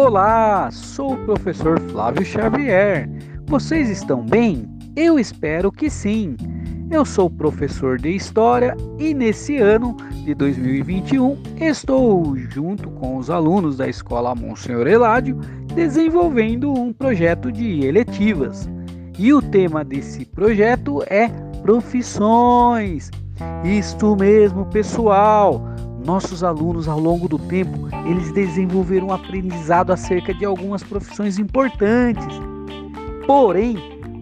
Olá, sou o professor Flávio Xavier. Vocês estão bem? Eu espero que sim. Eu sou professor de História e nesse ano de 2021 estou junto com os alunos da Escola Monsenhor Eládio desenvolvendo um projeto de eletivas. E o tema desse projeto é profissões. Isto mesmo, pessoal. Nossos alunos ao longo do tempo, eles desenvolveram um aprendizado acerca de algumas profissões importantes. Porém,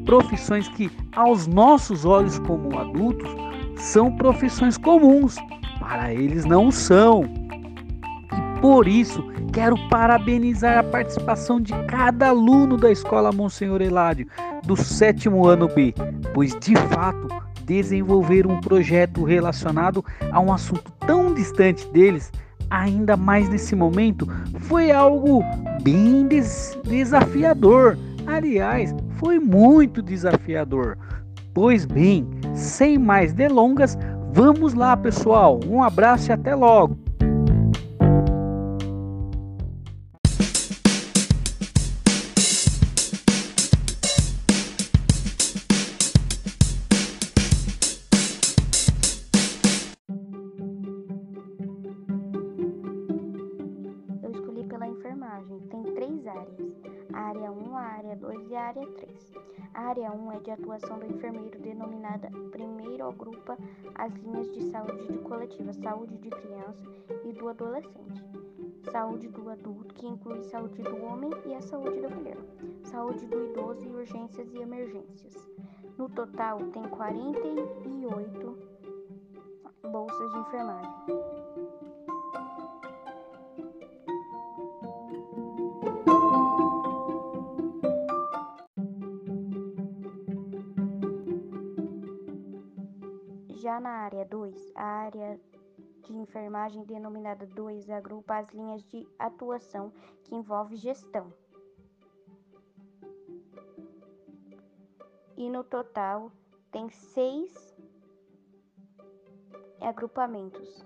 profissões que, aos nossos olhos como adultos, são profissões comuns, para eles não são. E por isso, quero parabenizar a participação de cada aluno da Escola Monsenhor Eládio do sétimo ano B, pois de fato desenvolver um projeto relacionado a um assunto tão distante deles, ainda mais nesse momento, foi algo bem des desafiador. Aliás, foi muito desafiador. Pois bem, sem mais delongas, vamos lá, pessoal. Um abraço e até logo. Área 1, a área 2 e a área 3. A área 1 é de atuação do enfermeiro, denominada primeiro agrupa as linhas de saúde de coletiva, saúde de criança e do adolescente, saúde do adulto, que inclui saúde do homem e a saúde da mulher, saúde do idoso e urgências e emergências. No total, tem 48 bolsas de enfermagem. 2, a área de enfermagem denominada 2 agrupa as linhas de atuação que envolve gestão. E no total tem seis agrupamentos.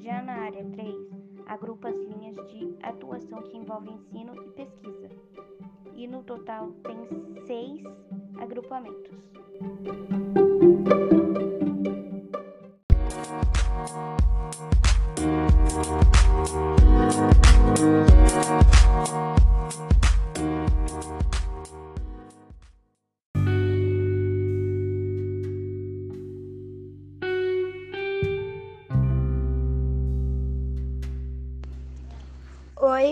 Já na área 3, agrupa as linhas de atuação que envolvem ensino e pesquisa. E no total tem seis agrupamentos.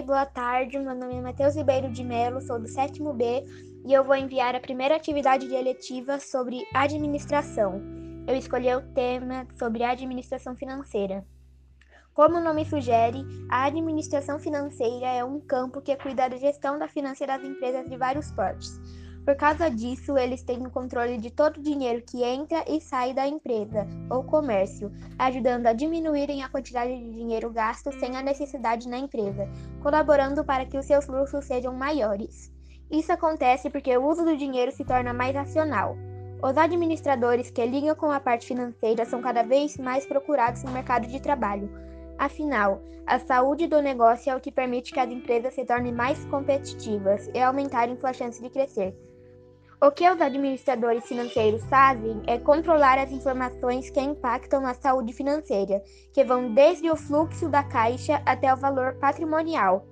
Boa tarde. Meu nome é Matheus Ribeiro de Melo, sou do sétimo B e eu vou enviar a primeira atividade de eletiva sobre administração. Eu escolhi o tema sobre administração financeira. Como o nome sugere, a administração financeira é um campo que cuida da gestão da finança das empresas de vários portes. Por causa disso, eles têm o controle de todo o dinheiro que entra e sai da empresa ou comércio, ajudando a diminuírem a quantidade de dinheiro gasto sem a necessidade na empresa, colaborando para que os seus fluxos sejam maiores. Isso acontece porque o uso do dinheiro se torna mais racional. Os administradores que ligam com a parte financeira são cada vez mais procurados no mercado de trabalho. Afinal, a saúde do negócio é o que permite que as empresas se tornem mais competitivas e aumentarem sua chance de crescer. O que os administradores financeiros fazem é controlar as informações que impactam a saúde financeira, que vão desde o fluxo da caixa até o valor patrimonial.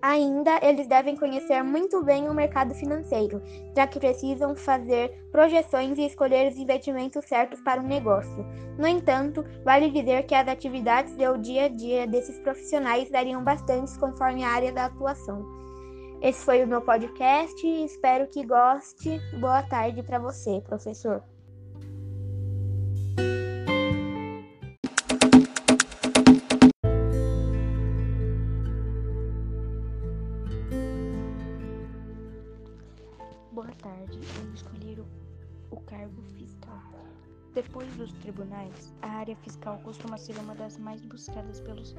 Ainda, eles devem conhecer muito bem o mercado financeiro, já que precisam fazer projeções e escolher os investimentos certos para o negócio. No entanto, vale dizer que as atividades do dia a dia desses profissionais variam bastante conforme a área da atuação. Esse foi o meu podcast. Espero que goste. Boa tarde para você, professor. Tribunais, a área fiscal costuma ser uma das mais buscadas pelos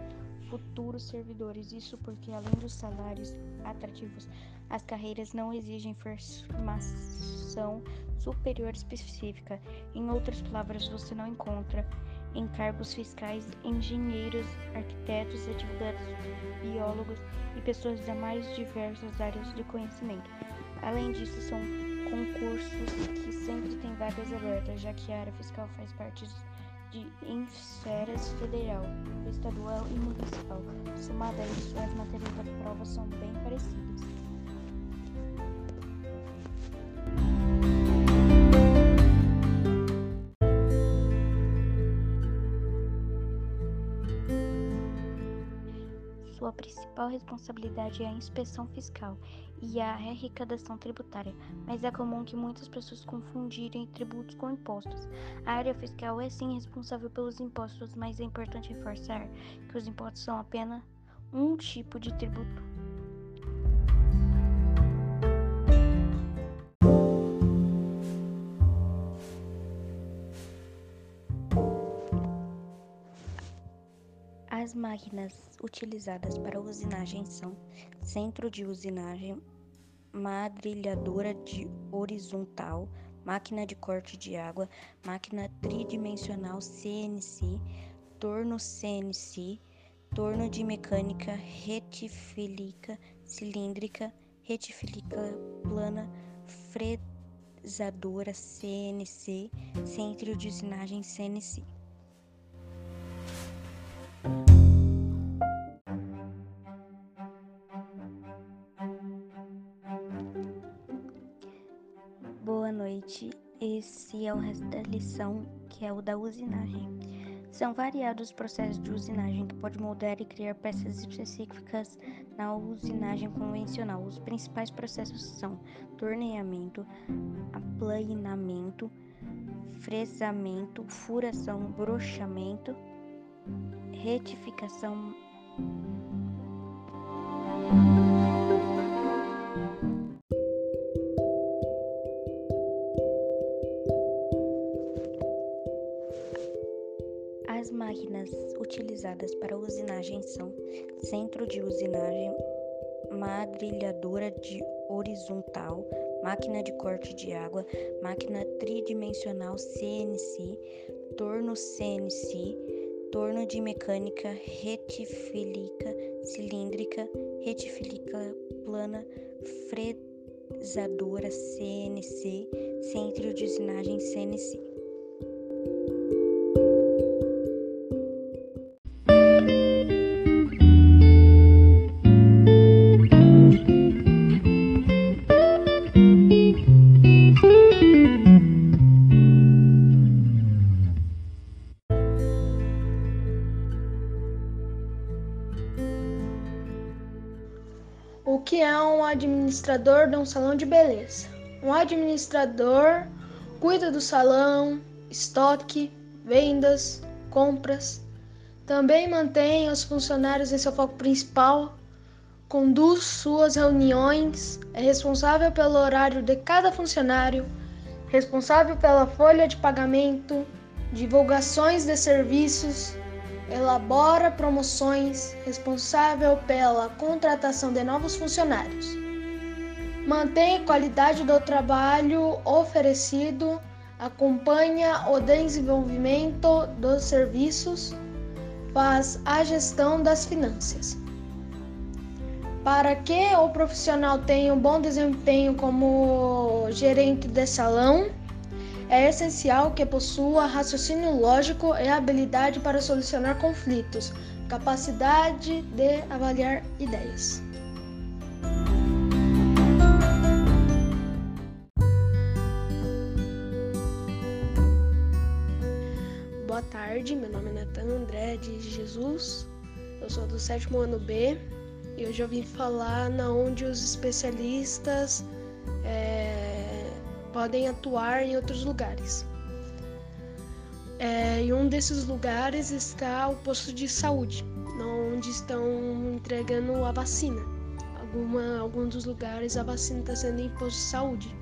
futuros servidores. Isso porque, além dos salários atrativos, as carreiras não exigem formação superior específica. Em outras palavras, você não encontra em cargos fiscais engenheiros, arquitetos, advogados, biólogos e pessoas das mais diversas áreas de conhecimento. Além disso, são concursos que sempre têm vagas abertas, já que a área fiscal faz parte de esferas federal, estadual e municipal. Somada a isso, as matérias da prova são bem parecidas. Principal responsabilidade é a inspeção fiscal e a arrecadação tributária, mas é comum que muitas pessoas confundirem tributos com impostos. A área fiscal é sim responsável pelos impostos, mas é importante reforçar que os impostos são apenas um tipo de tributo. Máquinas utilizadas para usinagem são centro de usinagem, madrilhadora de horizontal, máquina de corte de água, máquina tridimensional CNC, torno CNC, torno de mecânica retifílica cilíndrica, retifílica plana, fresadora CNC, centro de usinagem CNC. Esse é o resto da lição, que é o da usinagem. São variados os processos de usinagem que podem moldar e criar peças específicas na usinagem convencional. Os principais processos são torneamento, aplanamento, fresamento, furação, brochamento, retificação. As máquinas utilizadas para usinagem são centro de usinagem, madrilhadora de horizontal, máquina de corte de água, máquina tridimensional CNC, torno CNC, torno de mecânica retifílica cilíndrica, retifílica plana, fresadora CNC, centro de usinagem CNC. Administrador de um salão de beleza? Um administrador cuida do salão, estoque, vendas, compras. Também mantém os funcionários em seu foco principal, conduz suas reuniões, é responsável pelo horário de cada funcionário, responsável pela folha de pagamento, divulgações de serviços, elabora promoções, responsável pela contratação de novos funcionários. Mantém a qualidade do trabalho oferecido, acompanha o desenvolvimento dos serviços, faz a gestão das finanças. Para que o profissional tenha um bom desempenho como gerente de salão, é essencial que possua raciocínio lógico e habilidade para solucionar conflitos, capacidade de avaliar ideias. Tarde, meu nome é Natan André de Jesus, eu sou do sétimo ano B e hoje eu vim falar na onde os especialistas é, podem atuar em outros lugares. É, em um desses lugares está o posto de saúde, onde estão entregando a vacina. Alguma, alguns dos lugares a vacina está sendo em posto de saúde.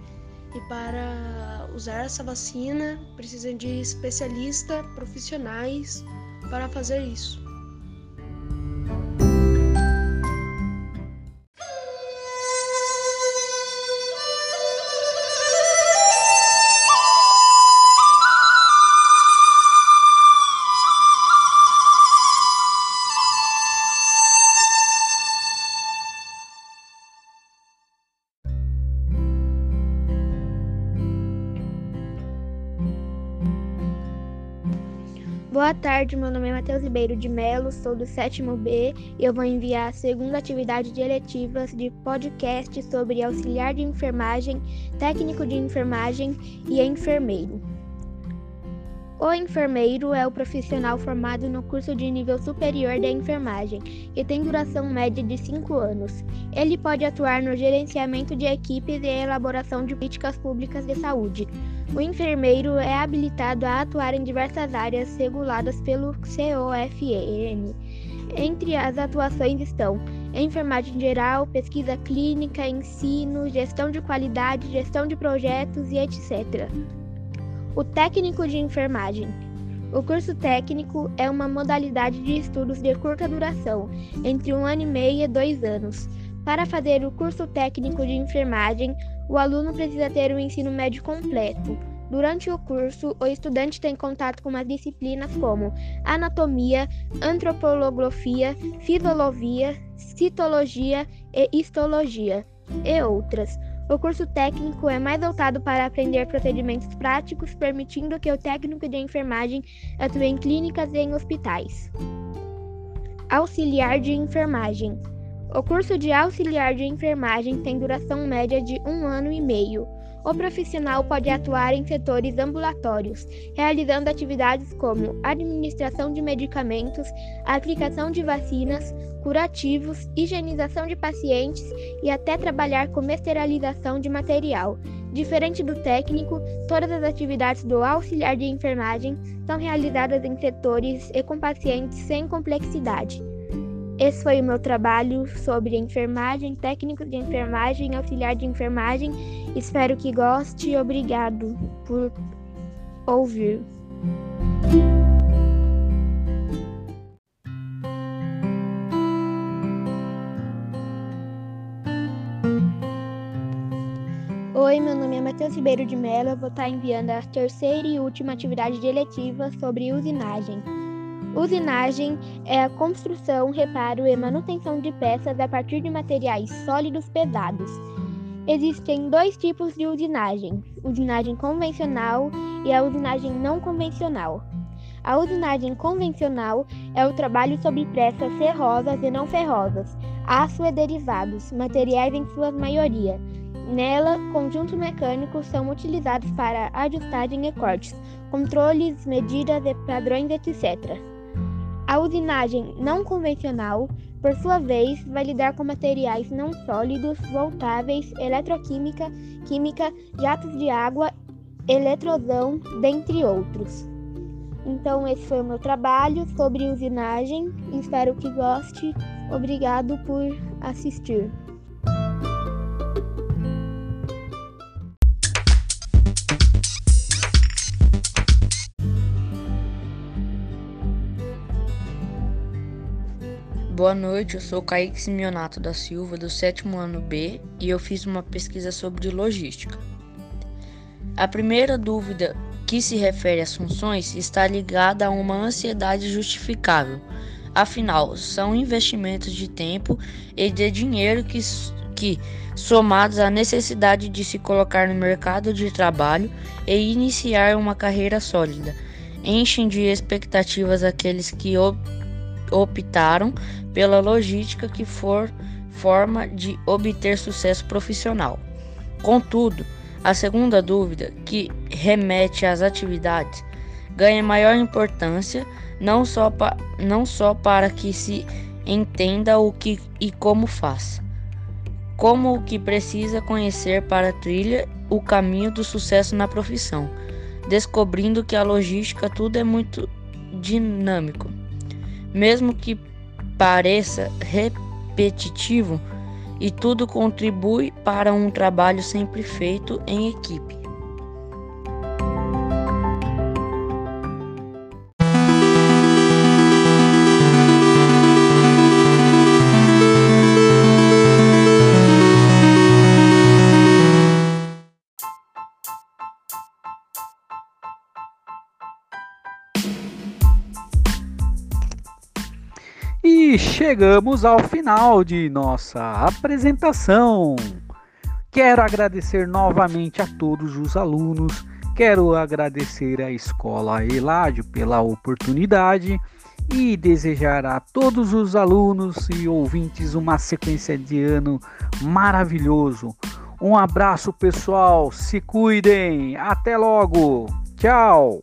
E para usar essa vacina, precisam de especialistas profissionais para fazer isso. Boa tarde, meu nome é Matheus Ribeiro de Melo, sou do sétimo B e eu vou enviar a segunda atividade de eletivas de podcast sobre auxiliar de enfermagem, técnico de enfermagem e enfermeiro. O enfermeiro é o profissional formado no curso de nível superior da enfermagem e tem duração média de 5 anos. Ele pode atuar no gerenciamento de equipes e elaboração de políticas públicas de saúde. O enfermeiro é habilitado a atuar em diversas áreas reguladas pelo COFN. Entre as atuações estão enfermagem geral, pesquisa clínica, ensino, gestão de qualidade, gestão de projetos e etc. O técnico de enfermagem. O curso técnico é uma modalidade de estudos de curta duração, entre um ano e meio e dois anos. Para fazer o curso técnico de enfermagem, o aluno precisa ter o ensino médio completo. Durante o curso, o estudante tem contato com as disciplinas como anatomia, antropologia, fisiologia, citologia e histologia, e outras. O curso técnico é mais voltado para aprender procedimentos práticos, permitindo que o técnico de enfermagem atue em clínicas e em hospitais. Auxiliar de enfermagem. O curso de auxiliar de enfermagem tem duração média de um ano e meio. O profissional pode atuar em setores ambulatórios, realizando atividades como administração de medicamentos, aplicação de vacinas, curativos, higienização de pacientes e até trabalhar com esterilização de material. Diferente do técnico, todas as atividades do auxiliar de enfermagem são realizadas em setores e com pacientes sem complexidade. Esse foi o meu trabalho sobre enfermagem, técnico de enfermagem, auxiliar de enfermagem. Espero que goste obrigado por ouvir. Oi, meu nome é Matheus Ribeiro de Mello. Eu vou estar enviando a terceira e última atividade de eletiva sobre usinagem. Usinagem é a construção, reparo e manutenção de peças a partir de materiais sólidos pesados. Existem dois tipos de usinagem: usinagem convencional e a usinagem não convencional. A usinagem convencional é o trabalho sobre peças ferrosas e não ferrosas, aço e derivados, materiais em sua maioria. Nela, conjuntos mecânicos são utilizados para ajustagem e cortes, controles, medidas e padrões, etc. A usinagem não convencional, por sua vez, vai lidar com materiais não sólidos, voltáveis, eletroquímica, química, jatos de água, eletrosão, dentre outros. Então, esse foi o meu trabalho sobre usinagem. Espero que goste. Obrigado por assistir. Boa noite, eu sou Kaique Simeonato da Silva, do sétimo ano B, e eu fiz uma pesquisa sobre logística. A primeira dúvida que se refere às funções está ligada a uma ansiedade justificável. Afinal, são investimentos de tempo e de dinheiro que, que, somados à necessidade de se colocar no mercado de trabalho e iniciar uma carreira sólida, enchem de expectativas aqueles que optaram pela logística que for forma de obter sucesso profissional. Contudo, a segunda dúvida, que remete às atividades, ganha maior importância não só, pa, não só para que se entenda o que e como faz, como o que precisa conhecer para trilha o caminho do sucesso na profissão, descobrindo que a logística tudo é muito dinâmico mesmo que pareça repetitivo, e tudo contribui para um trabalho sempre feito em equipe. Chegamos ao final de nossa apresentação. Quero agradecer novamente a todos os alunos Quero agradecer à Escola Eládio pela oportunidade e desejar a todos os alunos e ouvintes uma sequência de ano maravilhoso. Um abraço, pessoal. Se cuidem. Até logo. Tchau.